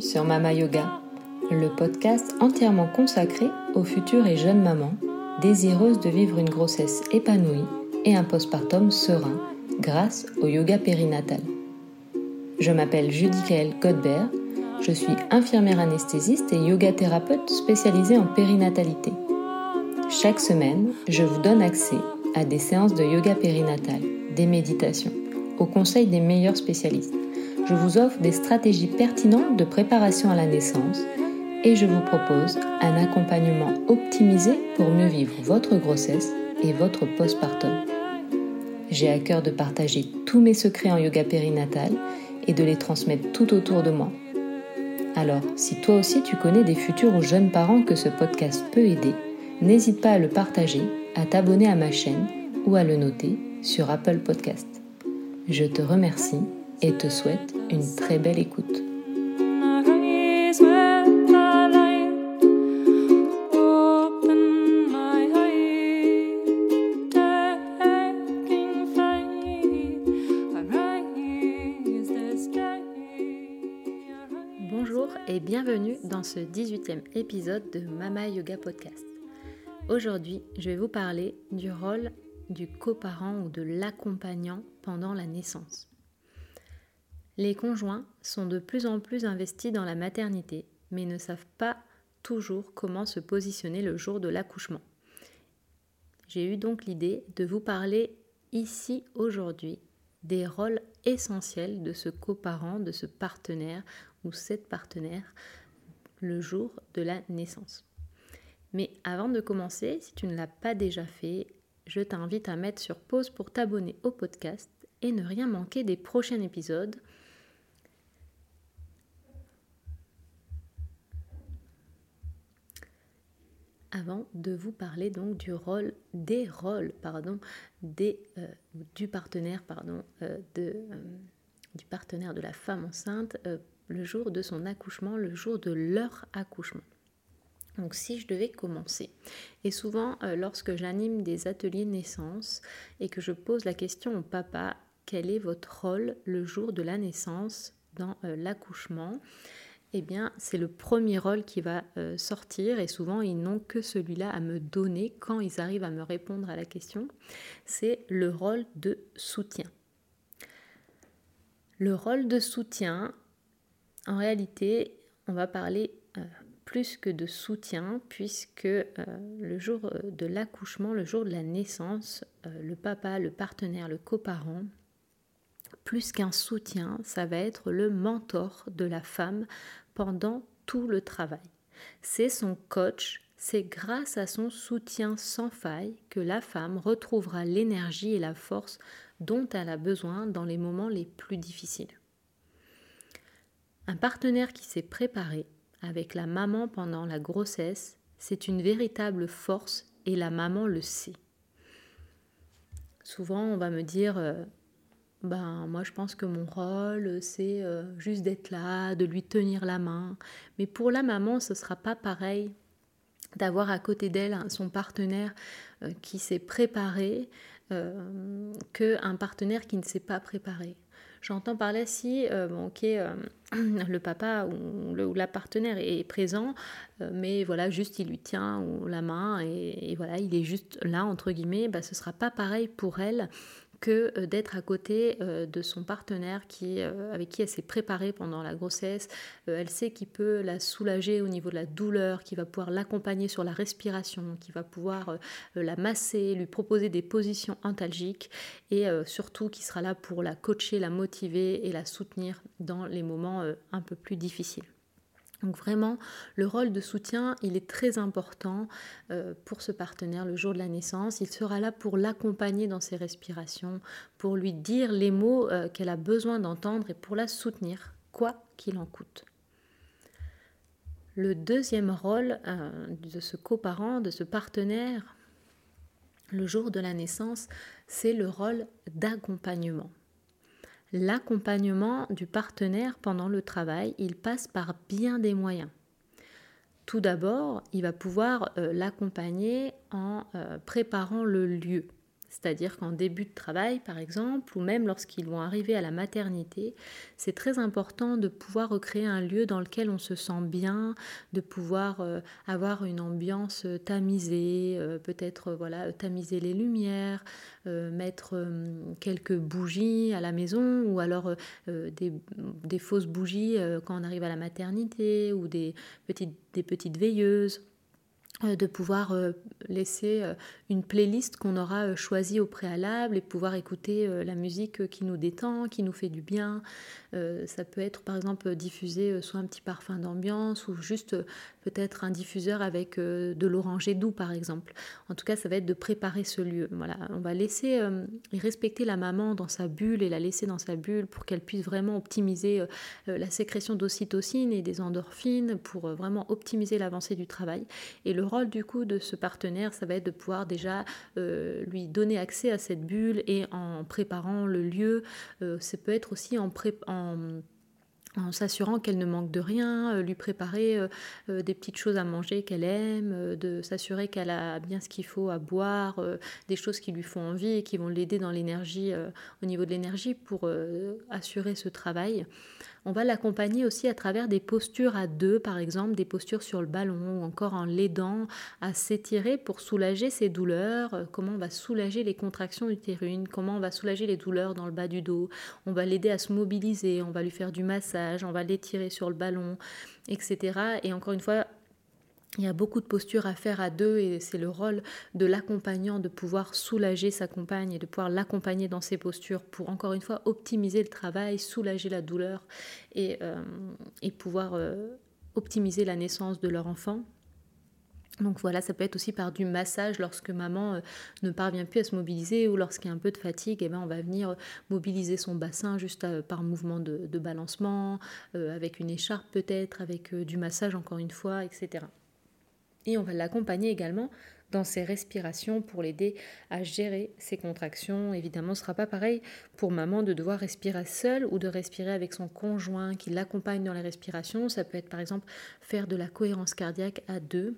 sur Mama Yoga, le podcast entièrement consacré aux futures et jeunes mamans désireuses de vivre une grossesse épanouie et un postpartum serein grâce au yoga périnatal. Je m'appelle Judicaël Godbert, je suis infirmière anesthésiste et yoga thérapeute spécialisée en périnatalité. Chaque semaine, je vous donne accès à des séances de yoga périnatal, des méditations, au conseil des meilleurs spécialistes je vous offre des stratégies pertinentes de préparation à la naissance et je vous propose un accompagnement optimisé pour mieux vivre votre grossesse et votre postpartum. J'ai à cœur de partager tous mes secrets en yoga périnatal et de les transmettre tout autour de moi. Alors, si toi aussi tu connais des futurs ou jeunes parents que ce podcast peut aider, n'hésite pas à le partager, à t'abonner à ma chaîne ou à le noter sur Apple Podcast. Je te remercie et te souhaite une très belle écoute. Bonjour et bienvenue dans ce 18e épisode de Mama Yoga Podcast. Aujourd'hui, je vais vous parler du rôle du coparent ou de l'accompagnant pendant la naissance. Les conjoints sont de plus en plus investis dans la maternité, mais ne savent pas toujours comment se positionner le jour de l'accouchement. J'ai eu donc l'idée de vous parler ici aujourd'hui des rôles essentiels de ce coparent, de ce partenaire ou cette partenaire le jour de la naissance. Mais avant de commencer, si tu ne l'as pas déjà fait, je t'invite à mettre sur pause pour t'abonner au podcast et ne rien manquer des prochains épisodes avant de vous parler donc du rôle, des rôles, pardon, des, euh, du partenaire, pardon, euh, de, euh, du partenaire de la femme enceinte le jour de son accouchement, le jour de leur accouchement. Donc si je devais commencer, et souvent lorsque j'anime des ateliers naissance et que je pose la question au papa, quel est votre rôle le jour de la naissance dans l'accouchement? Eh bien, c'est le premier rôle qui va euh, sortir et souvent ils n'ont que celui-là à me donner quand ils arrivent à me répondre à la question. C'est le rôle de soutien. Le rôle de soutien, en réalité, on va parler euh, plus que de soutien puisque euh, le jour de l'accouchement, le jour de la naissance, le papa, le partenaire, le coparent, plus qu'un soutien, ça va être le mentor de la femme pendant tout le travail. C'est son coach, c'est grâce à son soutien sans faille que la femme retrouvera l'énergie et la force dont elle a besoin dans les moments les plus difficiles. Un partenaire qui s'est préparé avec la maman pendant la grossesse, c'est une véritable force et la maman le sait. Souvent, on va me dire euh, ben moi je pense que mon rôle c'est euh, juste d'être là, de lui tenir la main. Mais pour la maman, ce sera pas pareil d'avoir à côté d'elle son partenaire euh, qui s'est préparé euh, qu'un partenaire qui ne s'est pas préparé. J'entends parler si bon, ok, le papa ou, le, ou, la partenaire est présent, mais voilà, juste il lui tient la main et, voilà, il est juste là, entre guillemets, ben, ce sera pas pareil pour elle que euh, d'être à côté euh, de son partenaire qui, euh, avec qui elle s'est préparée pendant la grossesse. elle sait qu'il peut la soulager au niveau de la douleur, qui va pouvoir l'accompagner sur la respiration, qui va pouvoir la masser, lui proposer des positions antalgiques et surtout qui sera là pour la coacher, la motiver et la soutenir dans les moments un peu plus difficiles. Donc vraiment, le rôle de soutien, il est très important euh, pour ce partenaire le jour de la naissance. Il sera là pour l'accompagner dans ses respirations, pour lui dire les mots euh, qu'elle a besoin d'entendre et pour la soutenir, quoi qu'il en coûte. Le deuxième rôle euh, de ce coparent, de ce partenaire, le jour de la naissance, c'est le rôle d'accompagnement. L'accompagnement du partenaire pendant le travail, il passe par bien des moyens. Tout d'abord, il va pouvoir euh, l'accompagner en euh, préparant le lieu. C'est-à-dire qu'en début de travail, par exemple, ou même lorsqu'ils vont arriver à la maternité, c'est très important de pouvoir recréer un lieu dans lequel on se sent bien, de pouvoir euh, avoir une ambiance euh, tamisée, euh, peut-être voilà tamiser les lumières, mettre quelques bougies à la maison, ou alors des, fausses bougies quand on arrive à la maternité, ou des petites veilleuses de pouvoir laisser une playlist qu'on aura choisie au préalable et pouvoir écouter la musique qui nous détend, qui nous fait du bien. Ça peut être par exemple diffuser soit un petit parfum d'ambiance ou juste peut-être un diffuseur avec de l'oranger doux par exemple. En tout cas, ça va être de préparer ce lieu. Voilà, on va laisser et respecter la maman dans sa bulle et la laisser dans sa bulle pour qu'elle puisse vraiment optimiser la sécrétion d'ocytocine et des endorphines pour vraiment optimiser l'avancée du travail. Et le rôle du coup de ce partenaire, ça va être de pouvoir déjà euh, lui donner accès à cette bulle et en préparant le lieu. Euh, ça peut être aussi en, en um, s'assurant qu'elle ne manque de rien, euh, lui préparer des petites choses à manger qu'elle aime, de s'assurer qu'elle a bien ce qu'il faut à boire, des choses qui lui font envie et qui vont l'aider dans l'énergie, au niveau de l'énergie pour assurer ce travail. On va l'accompagner aussi à travers des postures à deux, par exemple des postures sur le ballon ou encore en l'aidant à s'étirer pour soulager ses douleurs, euh, comment on va soulager les contractions utérines, comment on va soulager les douleurs dans le bas du dos, on va l'aider à se mobiliser, on va lui faire du on va l'étirer sur le ballon, etc. Et encore une fois, il y a beaucoup de postures à faire à deux et c'est le rôle de l'accompagnant de pouvoir soulager sa compagne et de pouvoir l'accompagner dans ses postures pour encore une fois optimiser le travail, soulager la douleur et, euh, pouvoir euh, optimiser la naissance de leur enfant. Donc voilà, ça peut être aussi par du massage lorsque maman euh, ne parvient plus à se mobiliser ou lorsqu'il y a un peu de fatigue, eh ben on va venir mobiliser son bassin juste par mouvement de, de balancement, avec une écharpe peut-être, avec du massage encore une fois, etc. Et on va l'accompagner également dans ses respirations pour l'aider à gérer ses contractions. Évidemment, ce ne sera pas pareil pour maman de devoir respirer seule ou de respirer avec son conjoint qui l'accompagne dans les respirations. Ça peut être par exemple faire de la cohérence cardiaque à deux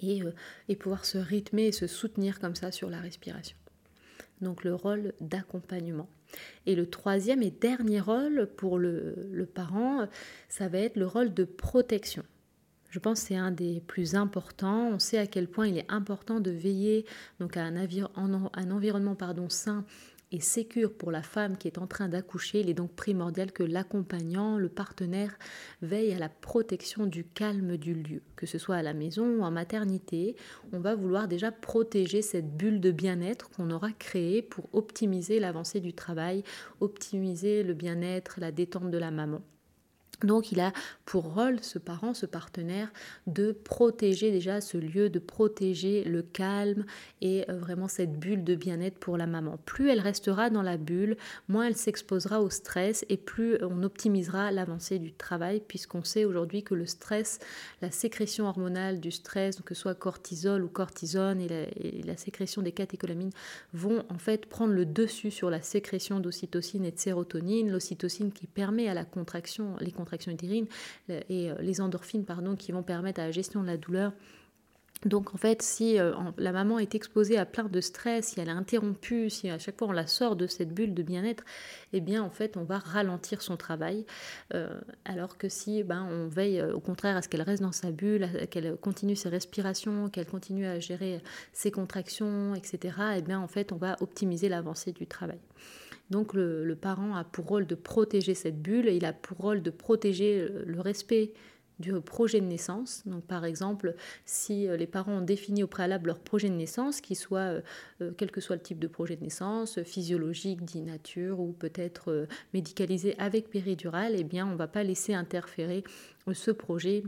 et, euh, et pouvoir se rythmer et se soutenir comme ça sur la respiration. Donc le rôle d'accompagnement. Et le troisième et dernier rôle pour le, le parent, ça va être le rôle de protection. Je pense que c'est un des plus importants. On sait à quel point il est important de veiller donc à un, un environnement pardon, sain et sécure pour la femme qui est en train d'accoucher. Il est donc primordial que l'accompagnant, le partenaire, veille à la protection du calme du lieu, que ce soit à la maison ou en maternité. On va vouloir déjà protéger cette bulle de bien-être qu'on aura créée pour optimiser l'avancée du travail, optimiser le bien-être, la détente de la maman. Donc il a pour rôle, ce parent, ce partenaire, de protéger déjà ce lieu, de protéger le calme et euh, vraiment cette bulle de bien-être pour la maman. Plus elle restera dans la bulle, moins elle s'exposera au stress et plus on optimisera l'avancée du travail puisqu'on sait aujourd'hui que le stress, la sécrétion hormonale du stress, que ce soit cortisol ou cortisone et la, sécrétion des catécholamines vont en fait prendre le dessus sur la sécrétion d'ocytocine et de sérotonine, l'ocytocine qui permet à la contraction, les contractions et euh, les endorphines pardon, qui vont permettre à la gestion de la douleur. Donc en fait, si euh, la maman est exposée à plein de stress, si elle est interrompue, si à chaque fois on la sort de cette bulle de bien-être, eh bien en fait on va ralentir son travail. Euh, alors que si ben, on veille au contraire à ce qu'elle reste dans sa bulle, qu'elle continue ses respirations, qu'elle continue à gérer ses contractions, etc., eh bien en fait on va optimiser l'avancée du travail. Donc le, parent a pour rôle de protéger cette bulle il a pour rôle de protéger le respect du projet de naissance. Donc par exemple, si euh, les parents ont défini au préalable leur projet de naissance, qu'il soit euh, euh, quel que soit le type de projet de naissance, physiologique, dit nature ou peut-être médicalisé avec péridurale, eh bien on ne va pas laisser interférer ce projet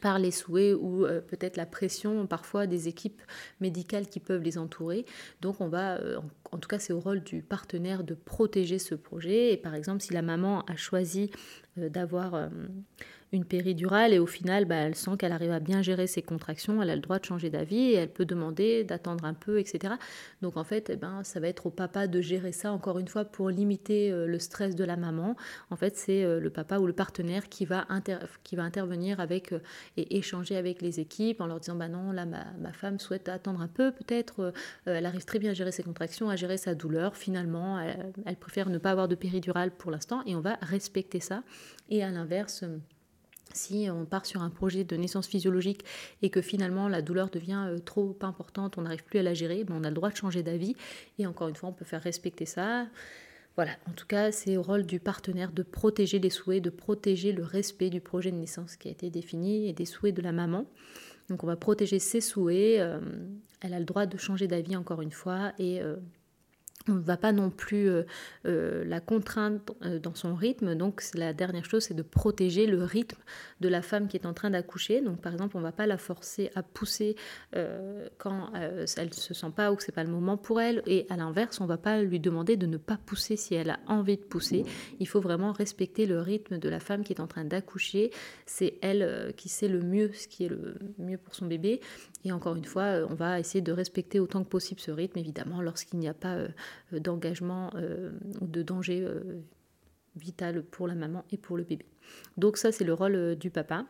par les souhaits ou euh, peut-être la pression parfois des équipes médicales qui peuvent les entourer. Donc on va, euh, en tout cas, c'est au rôle du partenaire de protéger ce projet. Et par exemple, si la maman a choisi euh, d'avoir euh, une péridurale et au final, bah, elle sent qu'elle arrive à bien gérer ses contractions, elle a le droit de changer d'avis et elle peut demander d'attendre un peu, etc. Donc en fait, eh ben, ça va être au papa de gérer ça, encore une fois, pour limiter euh, le stress de la maman. En fait, c'est le papa ou le partenaire qui va, qui va intervenir avec et échanger avec les équipes en leur disant, bah non, là, ma, femme souhaite attendre un peu, peut-être, elle arrive très bien à gérer ses contractions, gérer sa douleur. Finalement, elle, préfère ne pas avoir de péridurale pour l'instant et on va respecter ça. Et à l'inverse, si on part sur un projet de naissance physiologique et que finalement la douleur devient euh, trop importante, on n'arrive plus à la gérer, ben on a le droit de changer d'avis. Et encore une fois, on peut faire respecter ça. Voilà, en tout cas, c'est au rôle du partenaire de protéger les souhaits, de protéger le respect du projet de naissance qui a été défini et des souhaits de la maman. Donc on va protéger ses souhaits. Euh, elle a le droit de changer d'avis encore une fois et euh, on ne va pas non plus euh, euh, la contraindre euh, dans son rythme. Donc la dernière chose, c'est de protéger le rythme de la femme qui est en train d'accoucher. Donc par exemple, on ne va pas la forcer à pousser quand elle ne se sent pas ou que c'est pas le moment pour elle. Et à l'inverse, on ne va pas lui demander de ne pas pousser si elle a envie de pousser. Il faut vraiment respecter le rythme de la femme qui est en train d'accoucher. C'est elle qui sait le mieux ce qui est le mieux pour son bébé. Et encore une fois, on va essayer de respecter autant que possible ce rythme, évidemment, lorsqu'il n'y a pas d'engagement euh, ou de danger euh, vital pour la maman et pour le bébé. Donc ça, c'est le rôle du papa.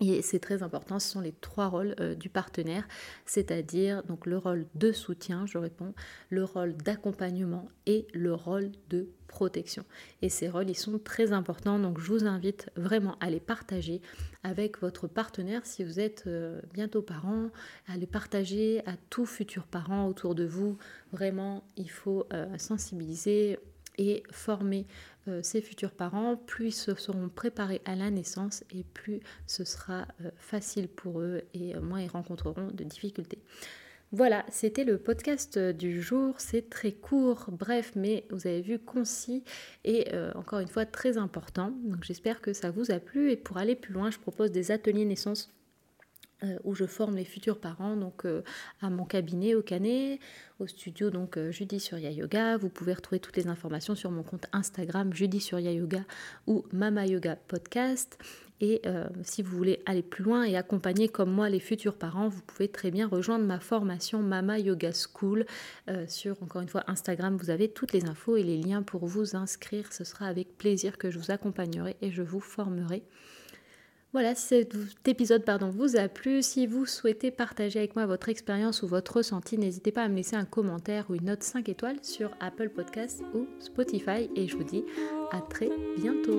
Et c'est très important, ce sont les trois rôles du partenaire, c'est-à-dire donc le rôle de soutien, je réponds, le rôle d'accompagnement et le rôle de protection. Et ces rôles, ils sont très importants, donc je vous invite vraiment à les partager avec votre partenaire si vous êtes euh, bientôt parent, à les partager à tous futurs parents autour de vous. Vraiment, il faut euh, sensibiliser et former euh, ces futurs parents, plus ils se seront préparés à la naissance et plus ce sera facile pour eux et moins ils rencontreront de difficultés. Voilà, c'était le podcast du jour. C'est très court, bref, mais vous avez vu concis et euh, encore une fois très important. Donc j'espère que ça vous a plu. Et pour aller plus loin, je propose des ateliers naissance euh, où je forme les futurs parents donc euh, à mon cabinet au Canet, au studio donc Judy Surya Yoga. Vous pouvez retrouver toutes les informations sur mon compte Instagram Judy Surya Yoga ou Mama Yoga Podcast. Et euh, si vous voulez aller plus loin et accompagner comme moi les futurs parents, vous pouvez très bien rejoindre ma formation Mama Yoga School euh, sur, encore une fois, Instagram. Vous avez toutes les infos et les liens pour vous inscrire. Ce sera avec plaisir que je vous accompagnerai et je vous formerai. Voilà, si cet épisode pardon, vous a plu, si vous souhaitez partager avec moi votre expérience ou votre ressenti, n'hésitez pas à me laisser un commentaire ou une note 5 étoiles sur Apple Podcasts ou Spotify. Et je vous dis à très bientôt.